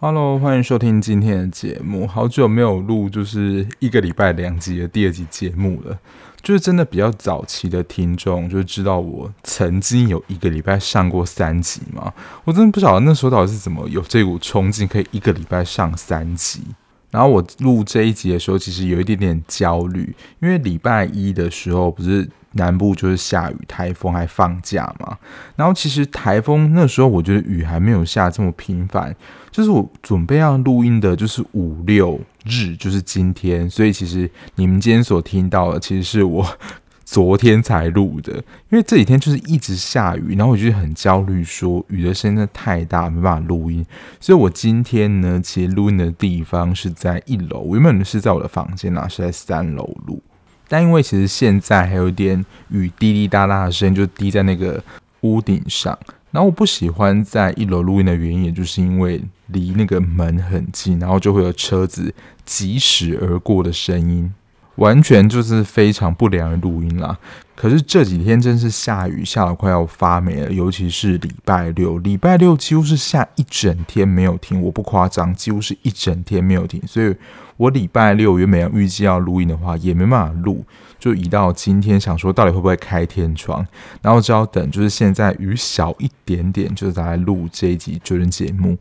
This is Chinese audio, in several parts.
Hello，欢迎收听今天的节目。好久没有录，就是一个礼拜两集的第二集节目了。就是真的比较早期的听众就知道我曾经有一个礼拜上过三集嘛。我真的不晓得那时候到底是怎么有这股冲劲，可以一个礼拜上三集。然后我录这一集的时候，其实有一点点焦虑，因为礼拜一的时候不是。南部就是下雨，台风还放假嘛。然后其实台风那时候，我觉得雨还没有下这么频繁。就是我准备要录音的，就是五六日，就是今天。所以其实你们今天所听到的，其实是我昨天才录的。因为这几天就是一直下雨，然后我就很焦虑，说雨的声音真的太大，没办法录音。所以我今天呢，其实录音的地方是在一楼，原本是在我的房间啊，是在三楼录。但因为其实现在还有一点雨滴滴答答的声音，就滴在那个屋顶上。然后我不喜欢在一楼录音的原因，也就是因为离那个门很近，然后就会有车子疾驶而过的声音。完全就是非常不良的录音啦。可是这几天真是下雨，下得快要发霉了。尤其是礼拜六，礼拜六几乎是下一整天没有停，我不夸张，几乎是一整天没有停。所以我礼拜六原本要预计要录音的话，也没办法录，就移到今天，想说到底会不会开天窗，然后只要等，就是现在雨小一点点，就再来录这一集就人节目。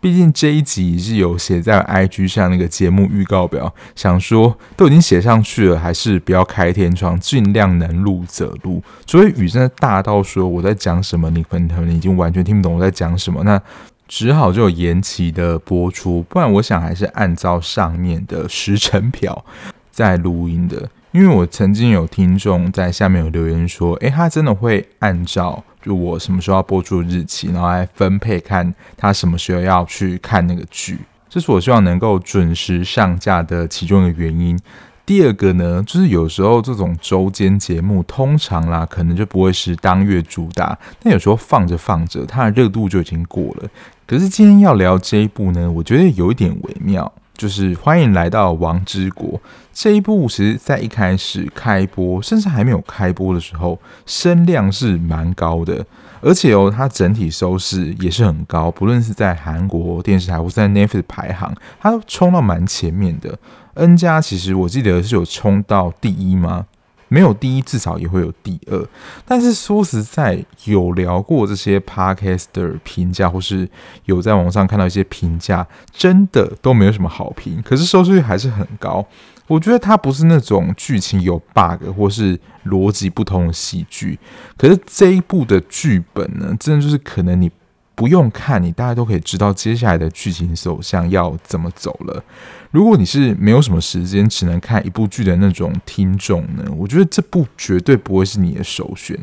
毕竟这一集是有写在 IG 上那个节目预告表，想说都已经写上去了，还是不要开天窗，尽量能录则录。除非雨真的大到说我在讲什么，你可能已经完全听不懂我在讲什么，那只好就延期的播出。不然我想还是按照上面的时程表在录音的。因为我曾经有听众在下面有留言说，诶，他真的会按照。就我什么时候要播出日期，然后来分配看他什么时候要去看那个剧，这是我希望能够准时上架的其中一个原因。第二个呢，就是有时候这种周间节目通常啦，可能就不会是当月主打，但有时候放着放着，它的热度就已经过了。可是今天要聊这一部呢，我觉得有一点微妙。就是欢迎来到王之国这一部，其实在一开始开播，甚至还没有开播的时候，声量是蛮高的，而且哦，它整体收视也是很高，不论是在韩国电视台或是在 Netflix 排行，它都冲到蛮前面的。N 加其实我记得是有冲到第一吗？没有第一，至少也会有第二。但是说实在，有聊过这些 podcast 的评价，或是有在网上看到一些评价，真的都没有什么好评。可是收视率还是很高。我觉得它不是那种剧情有 bug 或是逻辑不通的喜剧。可是这一部的剧本呢，真的就是可能你。不用看，你大概都可以知道接下来的剧情走向要怎么走了。如果你是没有什么时间，只能看一部剧的那种听众呢，我觉得这部绝对不会是你的首选。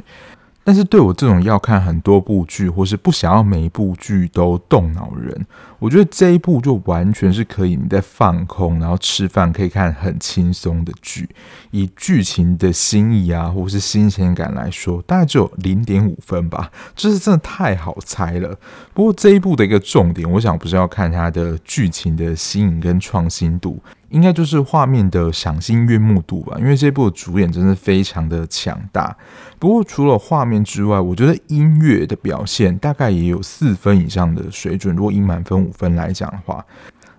但是对我这种要看很多部剧，或是不想要每一部剧都动脑人，我觉得这一部就完全是可以你在放空，然后吃饭可以看很轻松的剧。以剧情的新意啊，或是新鲜感来说，大概只有零点五分吧，就是真的太好猜了。不过这一部的一个重点，我想不是要看它的剧情的新颖跟创新度。应该就是画面的赏心悦目度吧，因为这部的主演真的非常的强大。不过除了画面之外，我觉得音乐的表现大概也有四分以上的水准。如果以满分五分来讲的话，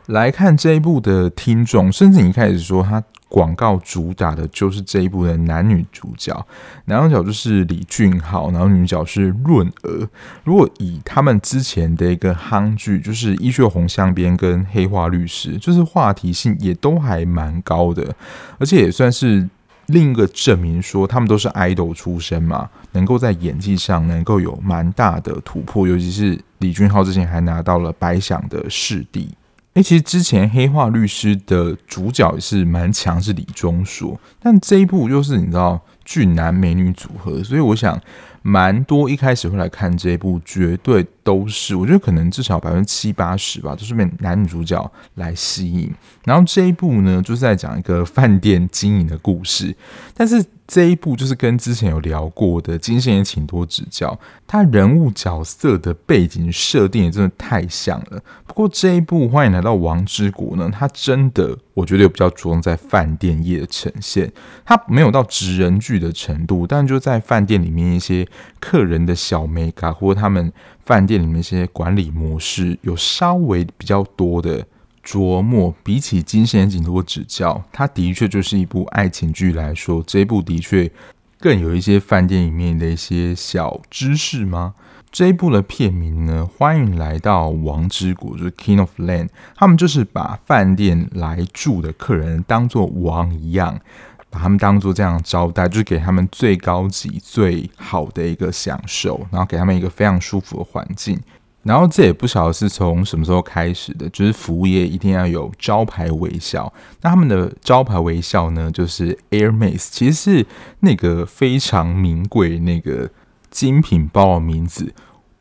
来看这一部的听众，甚至你一开始说他。广告主打的就是这一部的男女主角，男主角就是李俊昊，然后女主角是润娥。如果以他们之前的一个夯剧，就是《衣榭红镶边》跟《黑化律师》，就是话题性也都还蛮高的，而且也算是另一个证明，说他们都是爱豆出身嘛，能够在演技上能够有蛮大的突破，尤其是李俊昊之前还拿到了白想的视帝。诶，其实之前《黑化律师》的主角也是蛮强，是李钟硕，但这一部又是你知道俊男美女组合，所以我想蛮多一开始会来看这一部，绝对都是我觉得可能至少百分之七八十吧，都是被男女主角来吸引。然后这一部呢，就是在讲一个饭店经营的故事，但是这一部就是跟之前有聊过的《金圣贤请多指教》，他人物角色的背景设定也真的太像了。不过这一部《欢迎来到王之国》呢，它真的我觉得有比较着重在饭店业的呈现，它没有到职人剧的程度，但就在饭店里面一些客人的小美感，或者他们饭店里面一些管理模式，有稍微比较多的。琢磨比起《金圣贤请多指教》，它的确就是一部爱情剧来说，这一部的确更有一些饭店里面的一些小知识吗？这一部的片名呢，欢迎来到王之国，就是 King of Land，他们就是把饭店来住的客人当做王一样，把他们当做这样招待，就是给他们最高级、最好的一个享受，然后给他们一个非常舒服的环境。然后这也不晓得是从什么时候开始的，就是服务业一定要有招牌微笑。那他们的招牌微笑呢，就是 Hermes，其实是那个非常名贵那个精品包的名字。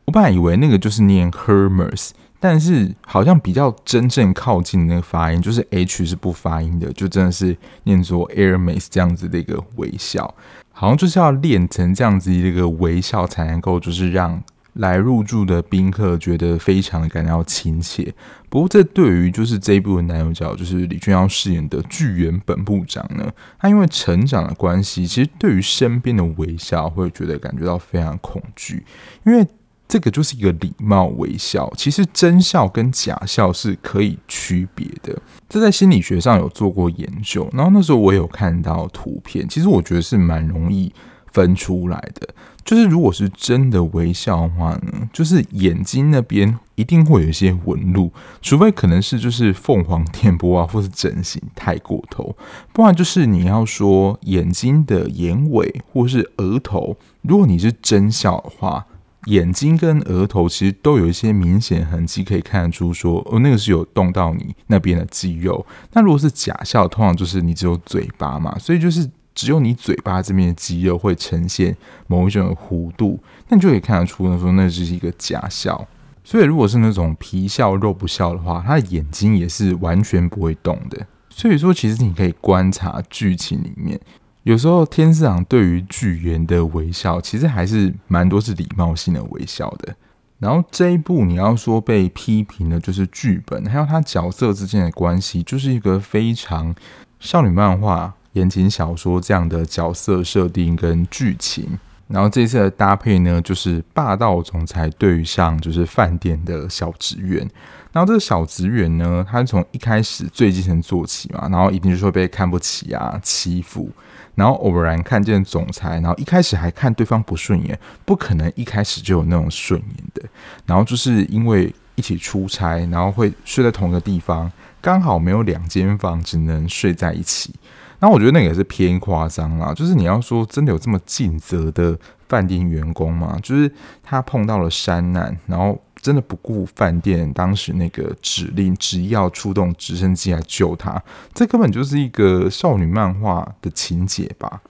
我本来以为那个就是念 Hermes，但是好像比较真正靠近那个发音，就是 H 是不发音的，就真的是念作 Hermes 这样子的一个微笑，好像就是要练成这样子一个微笑才能够就是让。来入住的宾客觉得非常的感到亲切。不过，这对于就是这一部的男主角，就是李俊耀饰演的剧原本部长呢，他因为成长的关系，其实对于身边的微笑会觉得感觉到非常恐惧，因为这个就是一个礼貌微笑。其实真笑跟假笑是可以区别的，这在心理学上有做过研究。然后那时候我有看到图片，其实我觉得是蛮容易分出来的。就是如果是真的微笑的话呢，就是眼睛那边一定会有一些纹路，除非可能是就是凤凰电波啊，或是整形太过头，不然就是你要说眼睛的眼尾或是额头，如果你是真笑的话，眼睛跟额头其实都有一些明显痕迹，可以看得出说哦，那个是有动到你那边的肌肉。那如果是假笑，通常就是你只有嘴巴嘛，所以就是。只有你嘴巴这边的肌肉会呈现某一种弧度，那你就可以看得出，说那只是一个假笑。所以如果是那种皮笑肉不笑的话，他的眼睛也是完全不会动的。所以说，其实你可以观察剧情里面，有时候天司郎对于剧原的微笑，其实还是蛮多是礼貌性的微笑的。然后这一部你要说被批评的，就是剧本还有他角色之间的关系，就是一个非常少女漫画。言情小说这样的角色设定跟剧情，然后这次的搭配呢，就是霸道总裁对上就是饭店的小职员。然后这个小职员呢，他从一开始最基层做起嘛，然后一定就是会被看不起啊、欺负。然后偶然看见总裁，然后一开始还看对方不顺眼，不可能一开始就有那种顺眼的。然后就是因为一起出差，然后会睡在同一个地方，刚好没有两间房，只能睡在一起。那我觉得那个也是偏夸张啦，就是你要说真的有这么尽责的饭店员工吗？就是他碰到了山难，然后真的不顾饭店当时那个指令，执意要出动直升机来救他，这根本就是一个少女漫画的情节吧。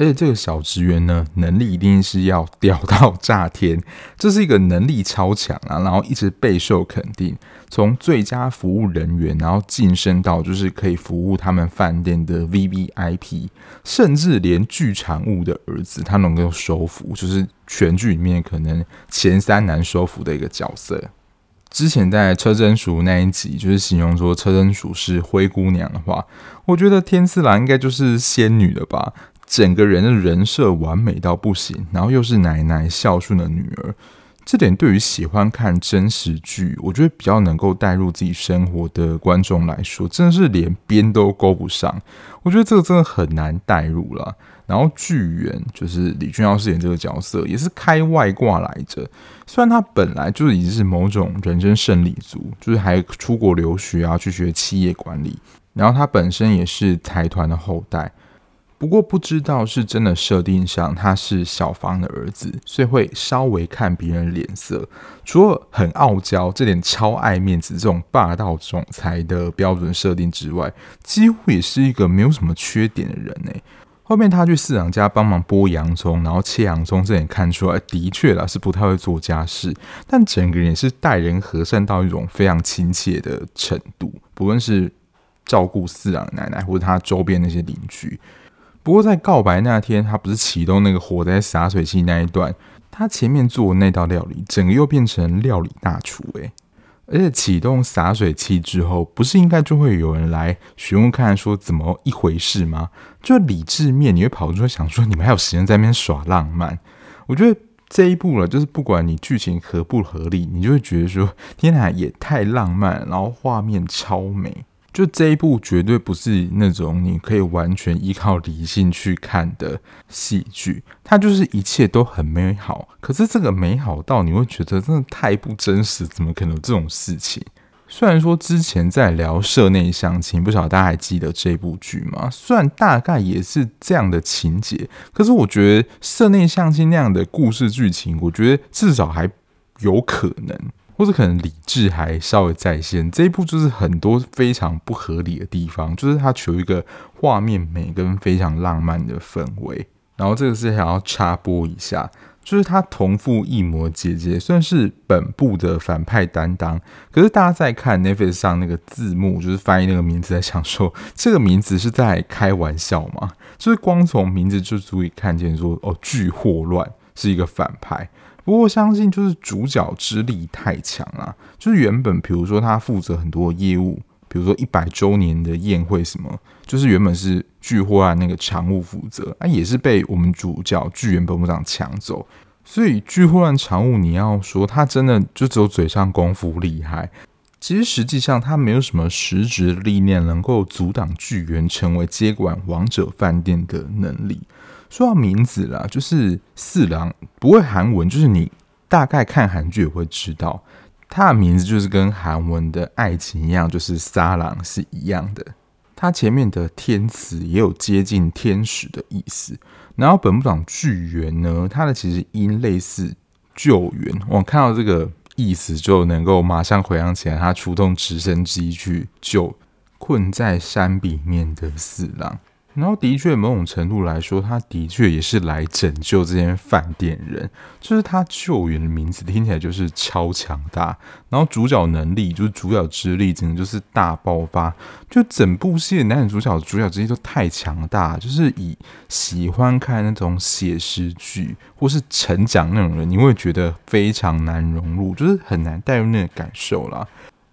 而且这个小职员呢，能力一定是要屌到炸天，这是一个能力超强啊，然后一直备受肯定，从最佳服务人员，然后晋升到就是可以服务他们饭店的 VVIP，甚至连剧场物的儿子他能够收服，就是全剧里面可能前三难收服的一个角色。之前在车真淑那一集，就是形容说车真淑是灰姑娘的话，我觉得天赐郎应该就是仙女了吧。整个人的人设完美到不行，然后又是奶奶孝顺的女儿，这点对于喜欢看真实剧，我觉得比较能够带入自己生活的观众来说，真的是连边都勾不上。我觉得这个真的很难带入了。然后剧原就是李俊耀饰演这个角色，也是开外挂来着。虽然他本来就已经是某种人生胜利组，就是还出国留学啊，去学企业管理，然后他本身也是财团的后代。不过不知道是真的设定上他是小芳的儿子，所以会稍微看别人脸色。除了很傲娇、这点超爱面子、这种霸道总裁的标准设定之外，几乎也是一个没有什么缺点的人呢。后面他去四郎家帮忙剥洋葱，然后切洋葱，这点看出来的确啦是不太会做家事，但整个人也是待人和善到一种非常亲切的程度。不论是照顾四郎奶奶，或者他周边那些邻居。不过在告白那天，他不是启动那个火灾洒水器那一段，他前面做那道料理，整个又变成料理大厨诶。而且启动洒水器之后，不是应该就会有人来询问看说怎么一回事吗？就理智面，你会跑出来想说，你们还有时间在那边耍浪漫？我觉得这一步了，就是不管你剧情合不合理，你就会觉得说，天哪，也太浪漫，然后画面超美。就这一部绝对不是那种你可以完全依靠理性去看的戏剧，它就是一切都很美好。可是这个美好到你会觉得真的太不真实，怎么可能这种事情？虽然说之前在聊社内相亲，不晓得大家还记得这部剧吗？虽然大概也是这样的情节，可是我觉得社内相亲那样的故事剧情，我觉得至少还有可能。或者可能理智还稍微在线，这一部就是很多非常不合理的地方，就是它求一个画面美跟非常浪漫的氛围。然后这个是想要插播一下，就是他同父异母姐姐算是本部的反派担当，可是大家在看 Netflix 上那个字幕，就是翻译那个名字，在想说这个名字是在开玩笑吗？就是光从名字就足以看见说哦，巨祸乱是一个反派。不过相信就是主角之力太强了，就是原本比如说他负责很多业务，比如说一百周年的宴会什么，就是原本是剧祸案那个常务负责，啊也是被我们主角巨原本部长抢走，所以剧祸案常务你要说他真的就只有嘴上功夫厉害，其实实际上他没有什么实质的力量能够阻挡巨源成为接管王者饭店的能力。说到名字啦，就是四郎，不会韩文，就是你大概看韩剧也会知道，他的名字就是跟韩文的爱情一样，就是沙朗是一样的。他前面的天子也有接近天使的意思。然后本部长巨猿呢，他的其实音类似救援。我看到这个意思就能够马上回想起来，他出动直升机去救困在山里面的四郎。然后的确，某种程度来说，他的确也是来拯救这间饭店人。就是他救援的名字听起来就是超强大，然后主角能力就是主角之力，整个就是大爆发。就整部戏的男女主角主角之力都太强大，就是以喜欢看那种写实剧或是成长那种人，你会觉得非常难融入，就是很难带入那个感受啦。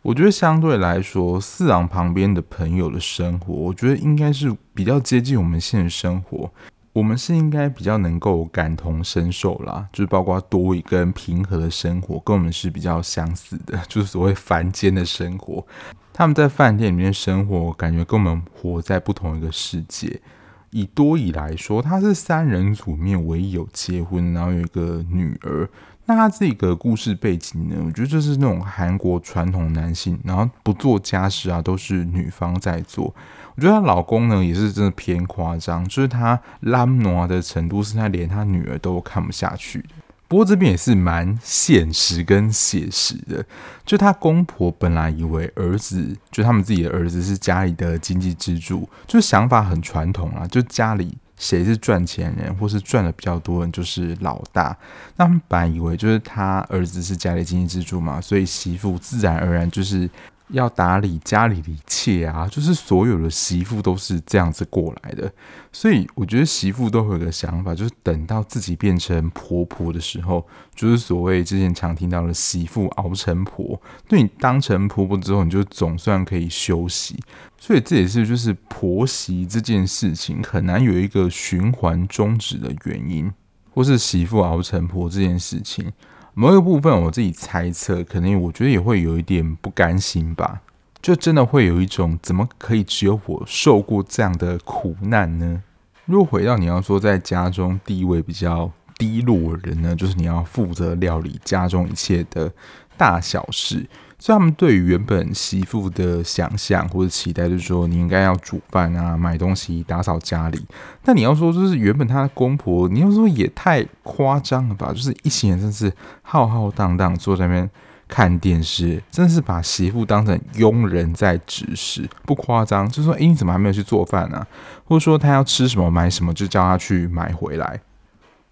我觉得相对来说，四郎旁边的朋友的生活，我觉得应该是比较接近我们现实生活。我们是应该比较能够感同身受啦，就是包括多一跟平和的生活，跟我们是比较相似的，就是所谓凡间的生活。他们在饭店里面生活，感觉跟我们活在不同一个世界。以多以来说，他是三人组面唯一有结婚，然后有一个女儿。那他这个故事背景呢？我觉得就是那种韩国传统男性，然后不做家事啊，都是女方在做。我觉得她老公呢也是真的偏夸张，就是他懒惰的程度，是他连他女儿都看不下去的。不过这边也是蛮现实跟写实的，就他公婆本来以为儿子，就他们自己的儿子是家里的经济支柱，就想法很传统啊，就家里。谁是赚钱人，或是赚的比较多的人，就是老大。那他们本来以为就是他儿子是家里经济支柱嘛，所以媳妇自然而然就是。要打理家里的一切啊，就是所有的媳妇都是这样子过来的，所以我觉得媳妇都会有个想法，就是等到自己变成婆婆的时候，就是所谓之前常听到的媳妇熬成婆，对你当成婆婆之后，你就总算可以休息。所以这也是就是婆媳这件事情很难有一个循环终止的原因，或是媳妇熬成婆这件事情。某一个部分，我自己猜测，可能我觉得也会有一点不甘心吧，就真的会有一种怎么可以只有我受过这样的苦难呢？如果回到你要说在家中地位比较低落的人呢，就是你要负责料理家中一切的大小事。所以他们对于原本媳妇的想象或者期待，就是说你应该要煮饭啊、买东西、打扫家里。但你要说，就是原本他的公婆，你要说也太夸张了吧？就是一行人真是浩浩荡荡坐在那边看电视，真的是把媳妇当成佣人在指使，不夸张。就是说，诶，你怎么还没有去做饭呢？或者说他要吃什么、买什么，就叫他去买回来。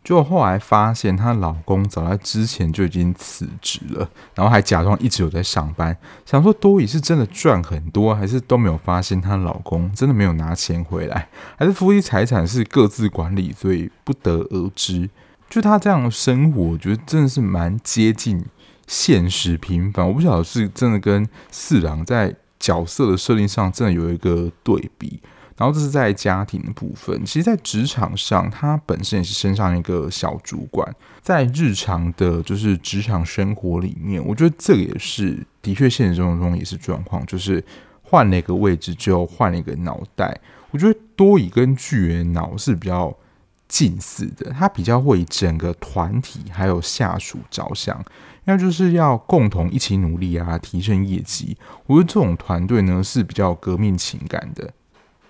就后来发现她老公早在之前就已经辞职了，然后还假装一直有在上班，想说多益是真的赚很多，还是都没有发现她老公真的没有拿钱回来，还是夫妻财产是各自管理，所以不得而知。就她这样的生活，我觉得真的是蛮接近现实平凡。我不晓得是真的跟四郎在角色的设定上真的有一个对比。然后这是在家庭的部分，其实，在职场上，他本身也是身上一个小主管。在日常的，就是职场生活里面，我觉得这个也是的确现实生活中也是状况，就是换了一个位置就换了一个脑袋。我觉得多以跟巨人脑是比较近似的，他比较为整个团体还有下属着想，那就是要共同一起努力啊，提升业绩。我觉得这种团队呢是比较革命情感的。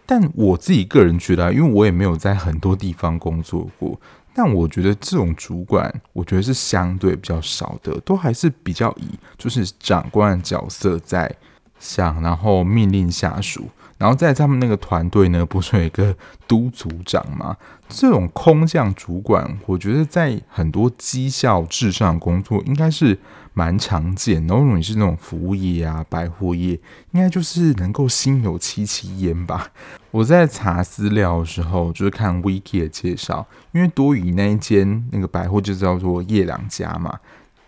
但我自己个人觉得，因为我也没有在很多地方工作过，但我觉得这种主管，我觉得是相对比较少的，都还是比较以就是长官的角色在想，然后命令下属。然后在他们那个团队呢，不是有一个督组长吗？这种空降主管，我觉得在很多绩效至上工作应该是蛮常见。然后如果你是那种服务业啊、百货业，应该就是能够心有戚戚焉吧。我在查资料的时候，就是看 Wiki 的介绍，因为多益那一间那个百货就叫做叶良家嘛。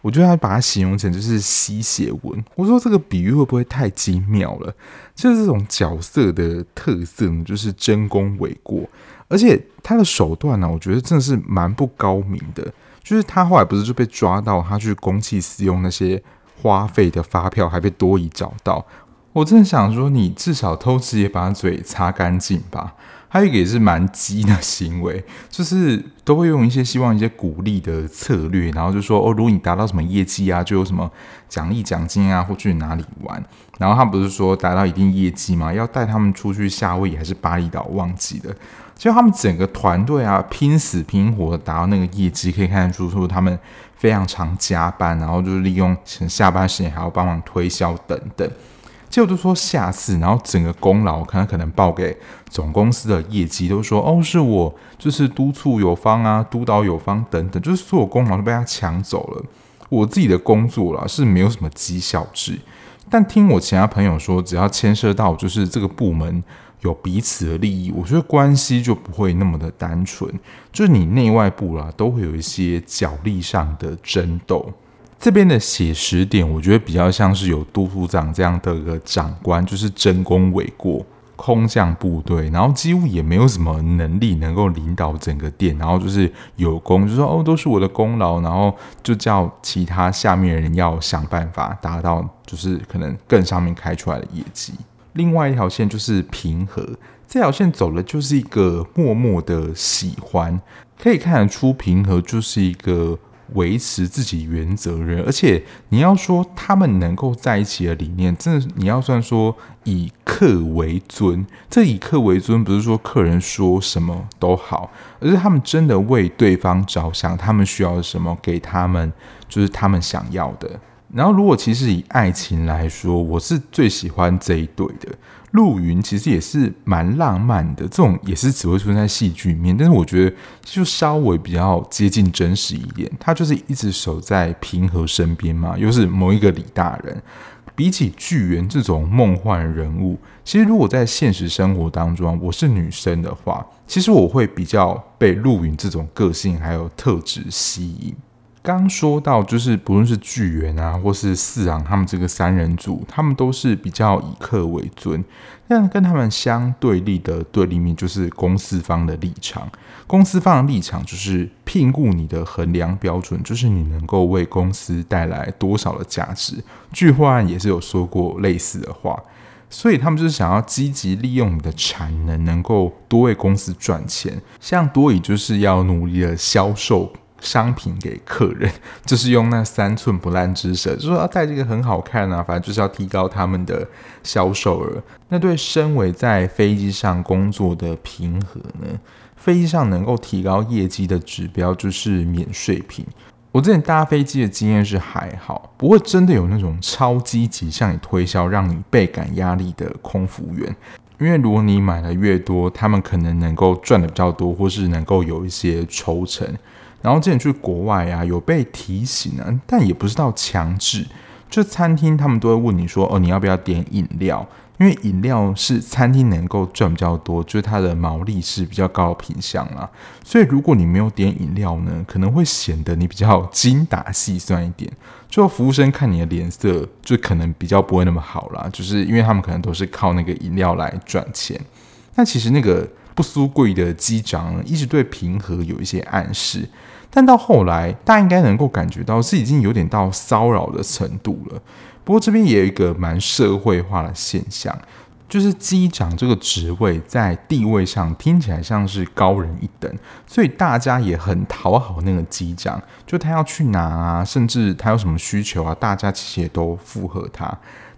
我觉得他把它形容成就是吸血文，我说这个比喻会不会太精妙了？就是这种角色的特色呢，就是真功伪过，而且他的手段呢，我觉得真的是蛮不高明的。就是他后来不是就被抓到，他去公器私用那些花费的发票，还被多益找到。我真的想说，你至少偷吃也把嘴擦干净吧。还有一个也是蛮鸡的行为，就是都会用一些希望一些鼓励的策略，然后就说哦，如果你达到什么业绩啊，就有什么奖励奖金啊，或去哪里玩。然后他不是说达到一定业绩嘛，要带他们出去夏威夷还是巴厘岛忘记了。就他们整个团队啊，拼死拼活的达到那个业绩，可以看得出说他们非常常加班，然后就是利用下班时间还要帮忙推销等等。结果都说下次，然后整个功劳可能可能报给总公司的业绩，都说哦，是我就是督促有方啊，督导有方等等，就是所有功劳都被他抢走了。我自己的工作啦是没有什么绩效制，但听我其他朋友说，只要牵涉到就是这个部门有彼此的利益，我觉得关系就不会那么的单纯，就是你内外部啦都会有一些角力上的争斗。这边的写实点，我觉得比较像是有督组长这样的一个长官，就是争功诿过，空降部队，然后几乎也没有什么能力能够领导整个店，然后就是有功就说哦，都是我的功劳，然后就叫其他下面人要想办法达到，就是可能更上面开出来的业绩。另外一条线就是平和，这条线走的就是一个默默的喜欢，可以看得出平和就是一个。维持自己原则人，而且你要说他们能够在一起的理念，真的你要算说以客为尊。这以客为尊不是说客人说什么都好，而是他们真的为对方着想，他们需要什么给他们，就是他们想要的。然后，如果其实以爱情来说，我是最喜欢这一对的。陆云其实也是蛮浪漫的，这种也是只会出现在戏剧里面，但是我觉得就稍微比较接近真实一点。他就是一直守在平和身边嘛，又是某一个李大人。比起具元这种梦幻人物，其实如果在现实生活当中，我是女生的话，其实我会比较被陆云这种个性还有特质吸引。刚说到，就是不论是巨源啊，或是四郎他们这个三人组，他们都是比较以客为尊。但跟他们相对立的对立面，就是公司方的立场。公司方的立场就是聘雇你的衡量标准，就是你能够为公司带来多少的价值。具惠案也是有说过类似的话，所以他们就是想要积极利用你的产能，能够多为公司赚钱。像多以就是要努力的销售。商品给客人，就是用那三寸不烂之舌，就说啊，带这个很好看啊，反正就是要提高他们的销售额。那对身为在飞机上工作的平和呢，飞机上能够提高业绩的指标就是免税品。我之前搭飞机的经验是还好，不过真的有那种超积极向你推销，让你倍感压力的空服员。因为如果你买的越多，他们可能能够赚的比较多，或是能够有一些抽成。然后之前去国外啊，有被提醒啊，但也不是到强制。就餐厅他们都会问你说：“哦，你要不要点饮料？”因为饮料是餐厅能够赚比较多，就是它的毛利是比较高的品项啦。所以如果你没有点饮料呢，可能会显得你比较精打细算一点。就服务生看你的脸色，就可能比较不会那么好啦。就是因为他们可能都是靠那个饮料来赚钱。但其实那个不输贵的机长一直对平和有一些暗示，但到后来大家应该能够感觉到是已经有点到骚扰的程度了。不过这边也有一个蛮社会化的现象，就是机长这个职位在地位上听起来像是高人一等，所以大家也很讨好那个机长，就他要去哪啊，甚至他有什么需求啊，大家其实也都附和他。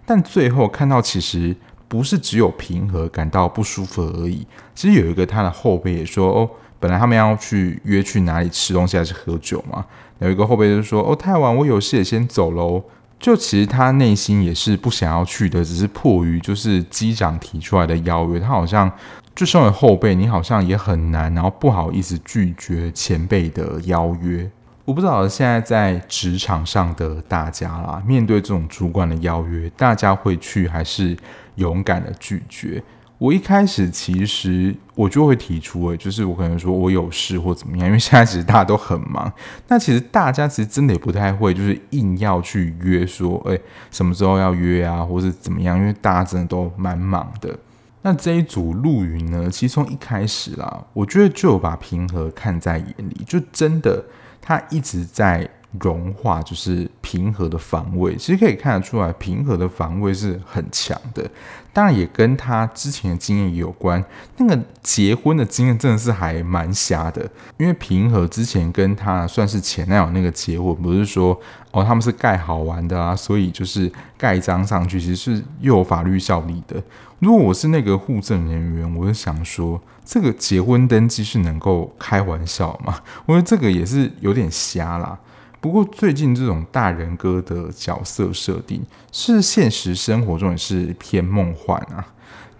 但最后看到，其实不是只有平和感到不舒服而已，其实有一个他的后辈也说，哦，本来他们要去约去哪里吃东西还是喝酒嘛，有一个后辈就说，哦，太晚，我有事也先走喽。就其实他内心也是不想要去的，只是迫于就是机长提出来的邀约，他好像就身为后辈，你好像也很难，然后不好意思拒绝前辈的邀约。我不知道现在在职场上的大家啦，面对这种主管的邀约，大家会去还是勇敢的拒绝？我一开始其实我就会提出，诶，就是我可能说我有事或怎么样，因为现在其实大家都很忙。那其实大家其实真的也不太会，就是硬要去约说，诶，什么时候要约啊，或是怎么样？因为大家真的都蛮忙的。那这一组陆云呢，其实从一开始啦，我觉得就有把平和看在眼里，就真的他一直在。融化就是平和的防卫，其实可以看得出来，平和的防卫是很强的。当然也跟他之前的经验有关。那个结婚的经验真的是还蛮瞎的，因为平和之前跟他算是前男友那个结婚，不是说哦他们是盖好玩的啊，所以就是盖章上去，其实是又有法律效力的。如果我是那个户政人员，我就想说，这个结婚登记是能够开玩笑吗？我觉得这个也是有点瞎啦。不过最近这种大人哥的角色设定是现实生活中也是偏梦幻啊，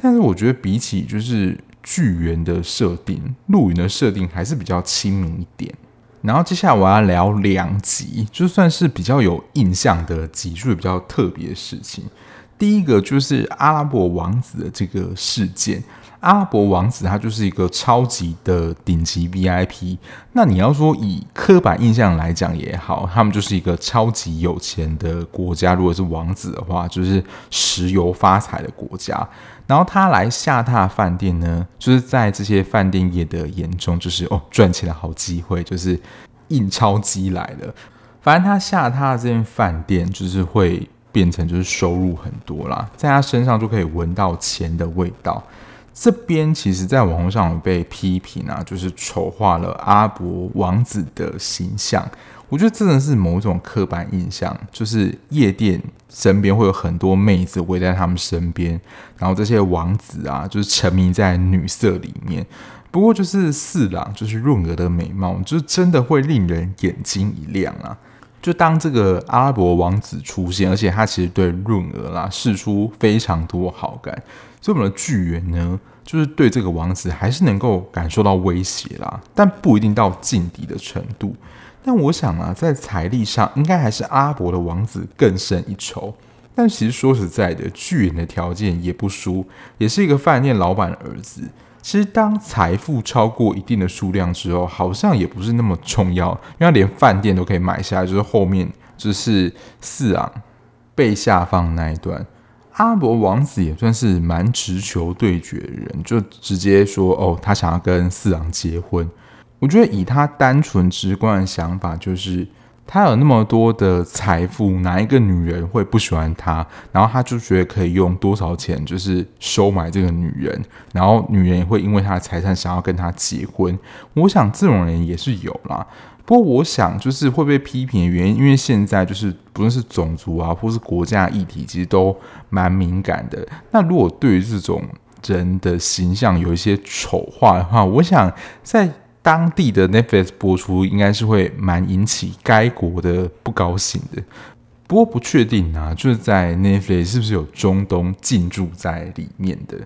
但是我觉得比起就是巨猿的设定，陆云的设定还是比较亲民一点。然后接下来我要聊两集，就算是比较有印象的集数，比较特别的事情。第一个就是阿拉伯王子的这个事件。阿拉伯王子他就是一个超级的顶级 VIP。那你要说以刻板印象来讲也好，他们就是一个超级有钱的国家。如果是王子的话，就是石油发财的国家。然后他来下榻饭店呢，就是在这些饭店业的眼中，就是哦赚钱的好机会，就是印钞机来了。反正他下榻这间饭店，就是会变成就是收入很多啦，在他身上就可以闻到钱的味道。这边其实，在网络上被批评啊，就是丑化了阿拉伯王子的形象。我觉得真的是某种刻板印象，就是夜店身边会有很多妹子围在他们身边，然后这些王子啊，就是沉迷在女色里面。不过，就是四郎，就是润儿的美貌，就是真的会令人眼睛一亮啊。就当这个阿拉伯王子出现，而且他其实对润儿啦释出非常多好感，所以我们的巨猿呢，就是对这个王子还是能够感受到威胁啦，但不一定到劲敌的程度。但我想啊，在财力上，应该还是阿伯的王子更胜一筹。但其实说实在的，剧原的条件也不输，也是一个饭店老板的儿子。其实，当财富超过一定的数量之后，好像也不是那么重要，因为他连饭店都可以买下来。就是后面就是四昂被下放那一段，阿伯王子也算是蛮直球对决的人，就直接说：“哦，他想要跟四郎结婚。”我觉得以他单纯直观的想法，就是。他有那么多的财富，哪一个女人会不喜欢他？然后他就觉得可以用多少钱，就是收买这个女人，然后女人也会因为他的财产想要跟他结婚。我想这种人也是有啦。不过我想就是会被批评的原因，因为现在就是不论是种族啊，或是国家议题，其实都蛮敏感的。那如果对于这种人的形象有一些丑化的话，我想在。当地的 Netflix 播出应该是会蛮引起该国的不高兴的，不过不确定啊，就是在 Netflix 是不是有中东进驻在里面的？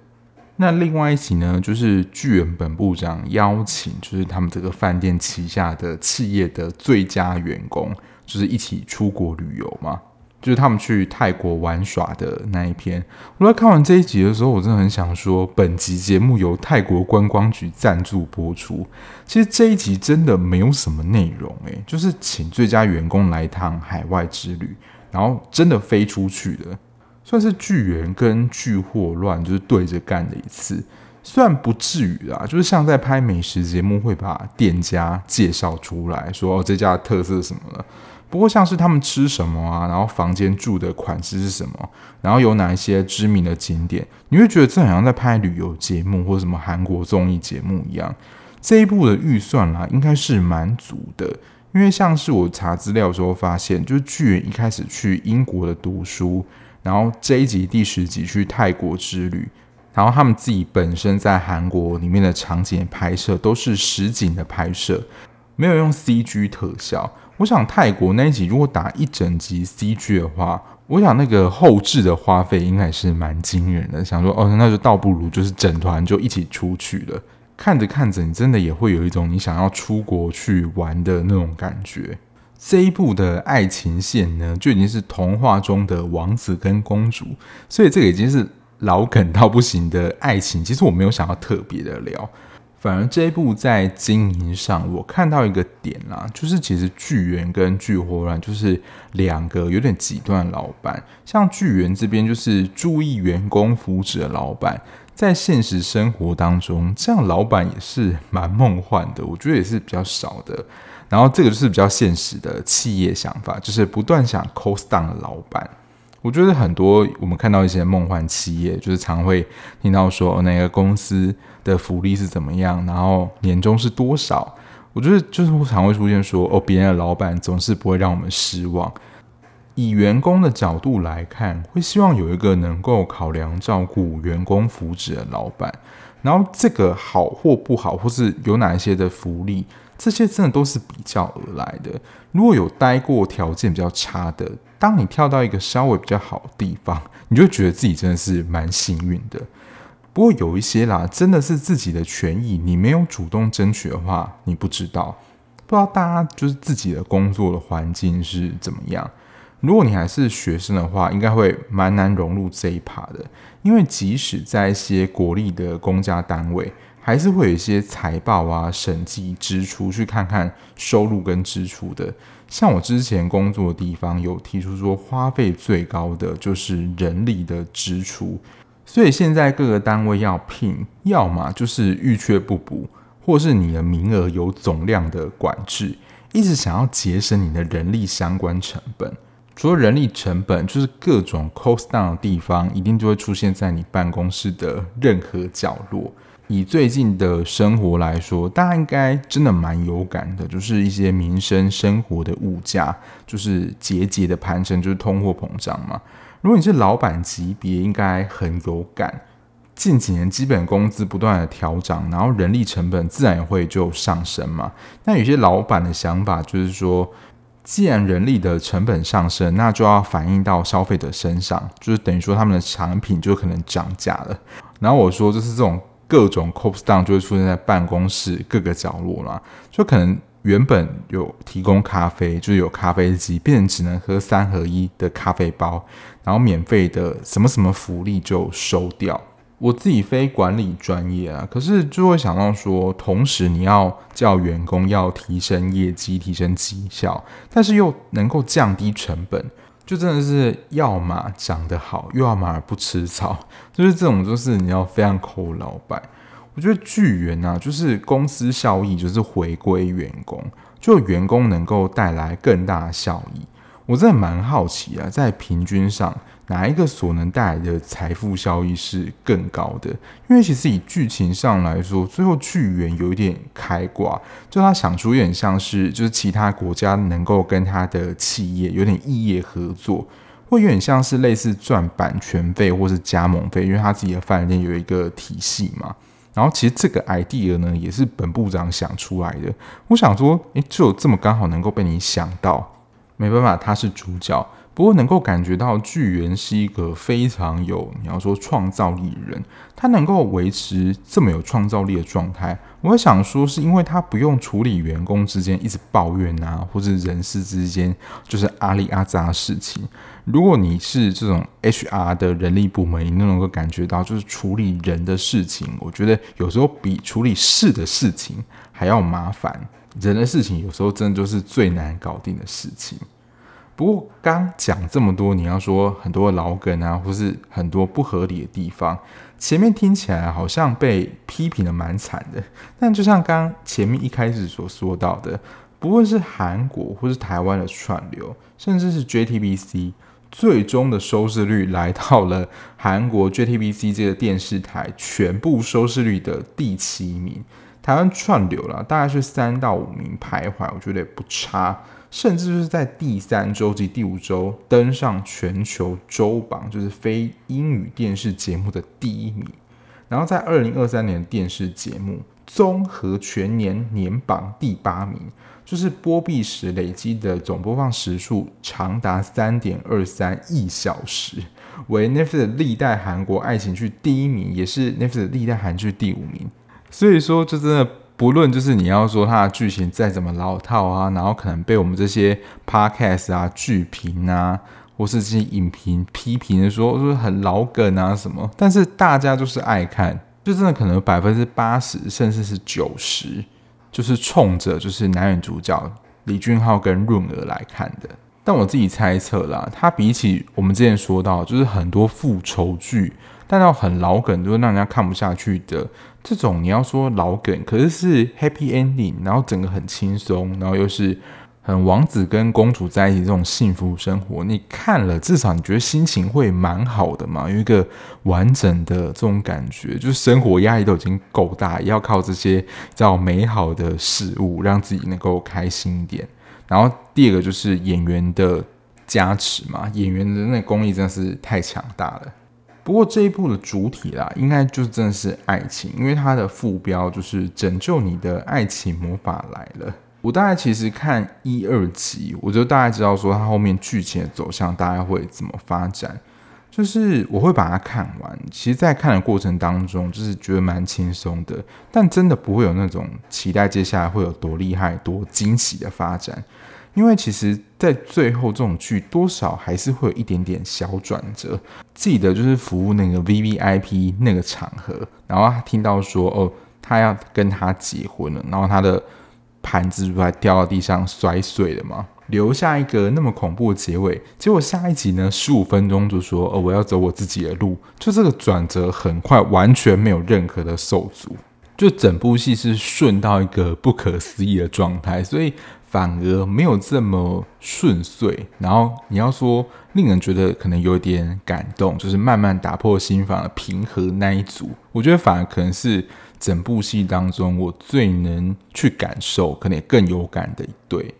那另外一集呢，就是巨人本部长邀请，就是他们这个饭店旗下的企业的最佳员工，就是一起出国旅游嘛。就是他们去泰国玩耍的那一篇。我在看完这一集的时候，我真的很想说，本集节目由泰国观光局赞助播出。其实这一集真的没有什么内容，诶，就是请最佳员工来一趟海外之旅，然后真的飞出去的。算是剧源跟剧祸乱就是对着干的一次，虽然不至于啦，就是像在拍美食节目会把店家介绍出来说哦，这家的特色什么的。不过像是他们吃什么啊，然后房间住的款式是什么，然后有哪一些知名的景点，你会觉得这好像在拍旅游节目或什么韩国综艺节目一样。这一部的预算啦，应该是蛮足的，因为像是我查资料的时候发现，就是巨源一开始去英国的读书。然后这一集第十集去泰国之旅，然后他们自己本身在韩国里面的场景拍摄都是实景的拍摄，没有用 CG 特效。我想泰国那一集如果打一整集 CG 的话，我想那个后置的花费应该是蛮惊人的。想说哦，那就倒不如就是整团就一起出去了。看着看着，你真的也会有一种你想要出国去玩的那种感觉。这一部的爱情线呢，就已经是童话中的王子跟公主，所以这个已经是老梗到不行的爱情。其实我没有想要特别的聊，反而这一部在经营上，我看到一个点啦，就是其实剧源跟剧祸乱就是两个有点极端的老板。像剧源这边就是注意员工福祉的老板，在现实生活当中，这样老板也是蛮梦幻的，我觉得也是比较少的。然后这个就是比较现实的企业想法，就是不断想 cost down 的老板。我觉得很多我们看到一些梦幻企业，就是常会听到说哪个公司的福利是怎么样，然后年终是多少。我觉得就是常会出现说哦，别人的老板总是不会让我们失望。以员工的角度来看，会希望有一个能够考量照顾员工福祉的老板。然后这个好或不好，或是有哪一些的福利。这些真的都是比较而来的。如果有待过条件比较差的，当你跳到一个稍微比较好的地方，你就觉得自己真的是蛮幸运的。不过有一些啦，真的是自己的权益，你没有主动争取的话，你不知道。不知道大家就是自己的工作的环境是怎么样。如果你还是学生的话，应该会蛮难融入这一趴的，因为即使在一些国立的公家单位。还是会有一些财报啊、审计支出，去看看收入跟支出的。像我之前工作的地方有提出说，花费最高的就是人力的支出。所以现在各个单位要聘，要么就是遇缺不补，或是你的名额有总量的管制，一直想要节省你的人力相关成本。除了人力成本，就是各种 cost down 的地方，一定就会出现在你办公室的任何角落。以最近的生活来说，大家应该真的蛮有感的，就是一些民生生活的物价，就是节节的攀升，就是通货膨胀嘛。如果你是老板级别，应该很有感。近几年基本工资不断的调涨，然后人力成本自然也会就上升嘛。那有些老板的想法就是说，既然人力的成本上升，那就要反映到消费者身上，就是等于说他们的产品就可能涨价了。然后我说就是这种。各种 cops down 就会出现在办公室各个角落啦，就可能原本有提供咖啡，就是有咖啡机，变成只能喝三合一的咖啡包，然后免费的什么什么福利就收掉。我自己非管理专业啊，可是就会想到说，同时你要叫员工要提升业绩、提升绩效，但是又能够降低成本。就真的是要么长得好，又要么不吃草，就是这种，就是你要非常抠老板。我觉得巨源啊，就是公司效益，就是回归员工，就员工能够带来更大的效益。我真的蛮好奇啊，在平均上。哪一个所能带来的财富效益是更高的？因为其实以剧情上来说，最后剧源有一点开挂，就他想出有点像是，就是其他国家能够跟他的企业有点异业合作，会有点像是类似赚版权费或是加盟费，因为他自己的饭店有一个体系嘛。然后其实这个 idea 呢，也是本部长想出来的。我想说，诶，就这么刚好能够被你想到，没办法，他是主角。不过能够感觉到巨源是一个非常有你要说创造力的人，他能够维持这么有创造力的状态，我想说是因为他不用处理员工之间一直抱怨啊，或者人事之间就是阿里阿扎的事情。如果你是这种 HR 的人力部门，你都能够感觉到就是处理人的事情，我觉得有时候比处理事的事情还要麻烦。人的事情有时候真的就是最难搞定的事情。不过刚讲这么多，你要说很多老梗啊，或是很多不合理的地方，前面听起来好像被批评的蛮惨的。但就像刚前面一开始所说到的，不论是韩国或是台湾的串流，甚至是 JTBC，最终的收视率来到了韩国 JTBC 这个电视台全部收视率的第七名。台湾串流啦，大概是三到五名徘徊，我觉得也不差。甚至就是在第三周及第五周登上全球周榜，就是非英语电视节目的第一名。然后在二零二三年电视节目综合全年年榜第八名，就是播毕时累积的总播放时数长达三点二三亿小时，为 Netflix 的历代韩国爱情剧第一名，也是 Netflix 的历代韩剧第五名。所以说，就真的。不论就是你要说它的剧情再怎么老套啊，然后可能被我们这些 podcast 啊、剧评啊，或是这些影评批评的说说很老梗啊什么，但是大家就是爱看，就真的可能百分之八十甚至是九十，就是冲着就是男女主角李俊昊跟润娥来看的。但我自己猜测啦，它比起我们之前说到，就是很多复仇剧。但到很老梗，就是让人家看不下去的这种，你要说老梗，可是是 happy ending，然后整个很轻松，然后又是很王子跟公主在一起这种幸福生活，你看了至少你觉得心情会蛮好的嘛，有一个完整的这种感觉，就是生活压力都已经够大，要靠这些叫美好的事物让自己能够开心一点。然后第二个就是演员的加持嘛，演员的那功力真的是太强大了。不过这一部的主体啦，应该就真的是爱情，因为它的副标就是拯救你的爱情魔法来了。我大概其实看一二集，我就大概知道说它后面剧情的走向大概会怎么发展，就是我会把它看完。其实，在看的过程当中，就是觉得蛮轻松的，但真的不会有那种期待接下来会有多厉害、多惊喜的发展。因为其实，在最后这种剧多少还是会有一点点小转折。记得就是服务那个 VVIP 那个场合，然后他听到说哦，他要跟他结婚了，然后他的盘子不还掉到地上摔碎了吗？留下一个那么恐怖的结尾。结果下一集呢，十五分钟就说哦，我要走我自己的路。就这个转折很快，完全没有任何的受阻，就整部戏是顺到一个不可思议的状态，所以。反而没有这么顺遂，然后你要说令人觉得可能有点感动，就是慢慢打破心房的平和那一组，我觉得反而可能是整部戏当中我最能去感受，可能也更有感的一对。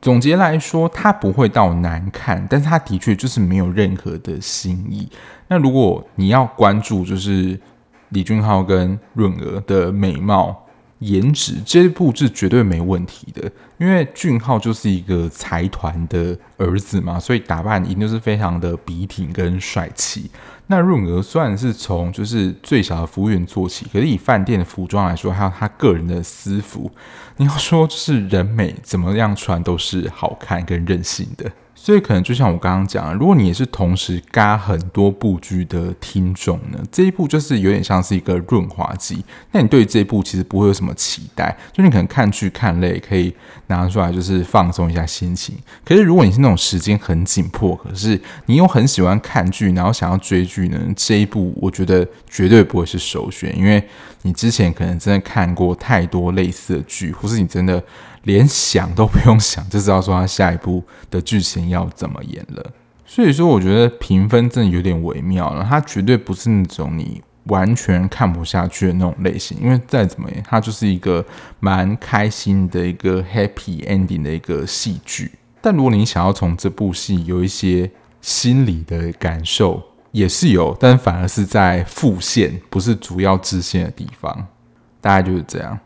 总结来说，它不会到难看，但是它的确就是没有任何的新意。那如果你要关注，就是李俊昊跟润娥的美貌。颜值这一部是绝对没问题的，因为俊昊就是一个财团的儿子嘛，所以打扮一定是非常的笔挺跟帅气。那润娥虽然是从就是最小的服务员做起，可是以饭店的服装来说，还有他个人的私服，你要说就是人美，怎么样穿都是好看跟任性的。所以可能就像我刚刚讲，如果你也是同时嘎很多部剧的听众呢，这一部就是有点像是一个润滑剂。那你对这一部其实不会有什么期待，就你可能看剧看累，可以拿出来就是放松一下心情。可是如果你是那种时间很紧迫，可是你又很喜欢看剧，然后想要追剧呢，这一部我觉得绝对不会是首选，因为你之前可能真的看过太多类似的剧，或是你真的。连想都不用想就知道说他下一部的剧情要怎么演了，所以说我觉得评分真的有点微妙了。它绝对不是那种你完全看不下去的那种类型，因为再怎么演，它就是一个蛮开心的一个 happy ending 的一个戏剧。但如果你想要从这部戏有一些心理的感受，也是有，但反而是在副线，不是主要支线的地方，大概就是这样。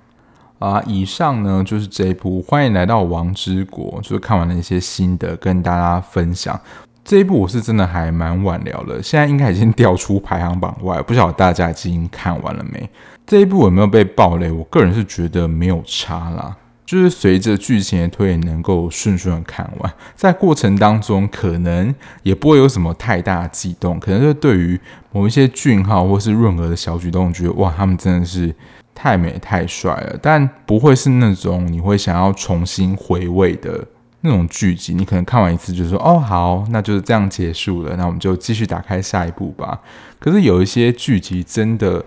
啊，以上呢就是这一部，欢迎来到王之国。就是看完了一些心得，跟大家分享。这一部我是真的还蛮晚聊了，现在应该已经掉出排行榜外，不晓得大家已经看完了没？这一部有没有被爆雷？我个人是觉得没有差啦，就是随着剧情的推演，能够顺顺的看完，在过程当中可能也不会有什么太大的激动，可能是对于某一些俊浩或是润娥的小举动，觉得哇，他们真的是太美太帅了，但不会是那种你会想要重新回味的。那种剧集，你可能看完一次就说哦好，那就是这样结束了，那我们就继续打开下一部吧。可是有一些剧集真的，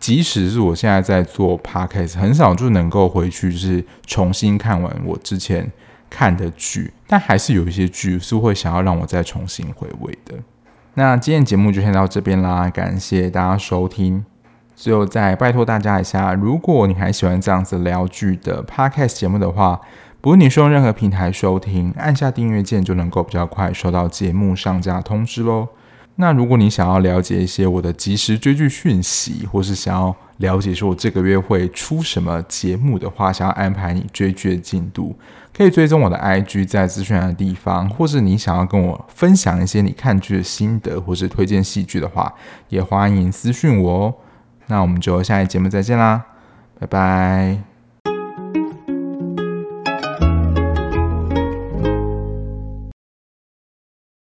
即使是我现在在做 podcast，很少就能够回去就是重新看完我之前看的剧，但还是有一些剧是会想要让我再重新回味的。那今天节目就先到这边啦，感谢大家收听。最后再拜托大家一下，如果你还喜欢这样子聊剧的 podcast 节目的话。不论你是用任何平台收听，按下订阅键就能够比较快收到节目上架通知喽。那如果你想要了解一些我的即时追剧讯息，或是想要了解说我这个月会出什么节目的话，想要安排你追剧的进度，可以追踪我的 IG 在资讯栏的地方，或是你想要跟我分享一些你看剧的心得，或是推荐戏剧的话，也欢迎私讯我哦。那我们就下一节目再见啦，拜拜。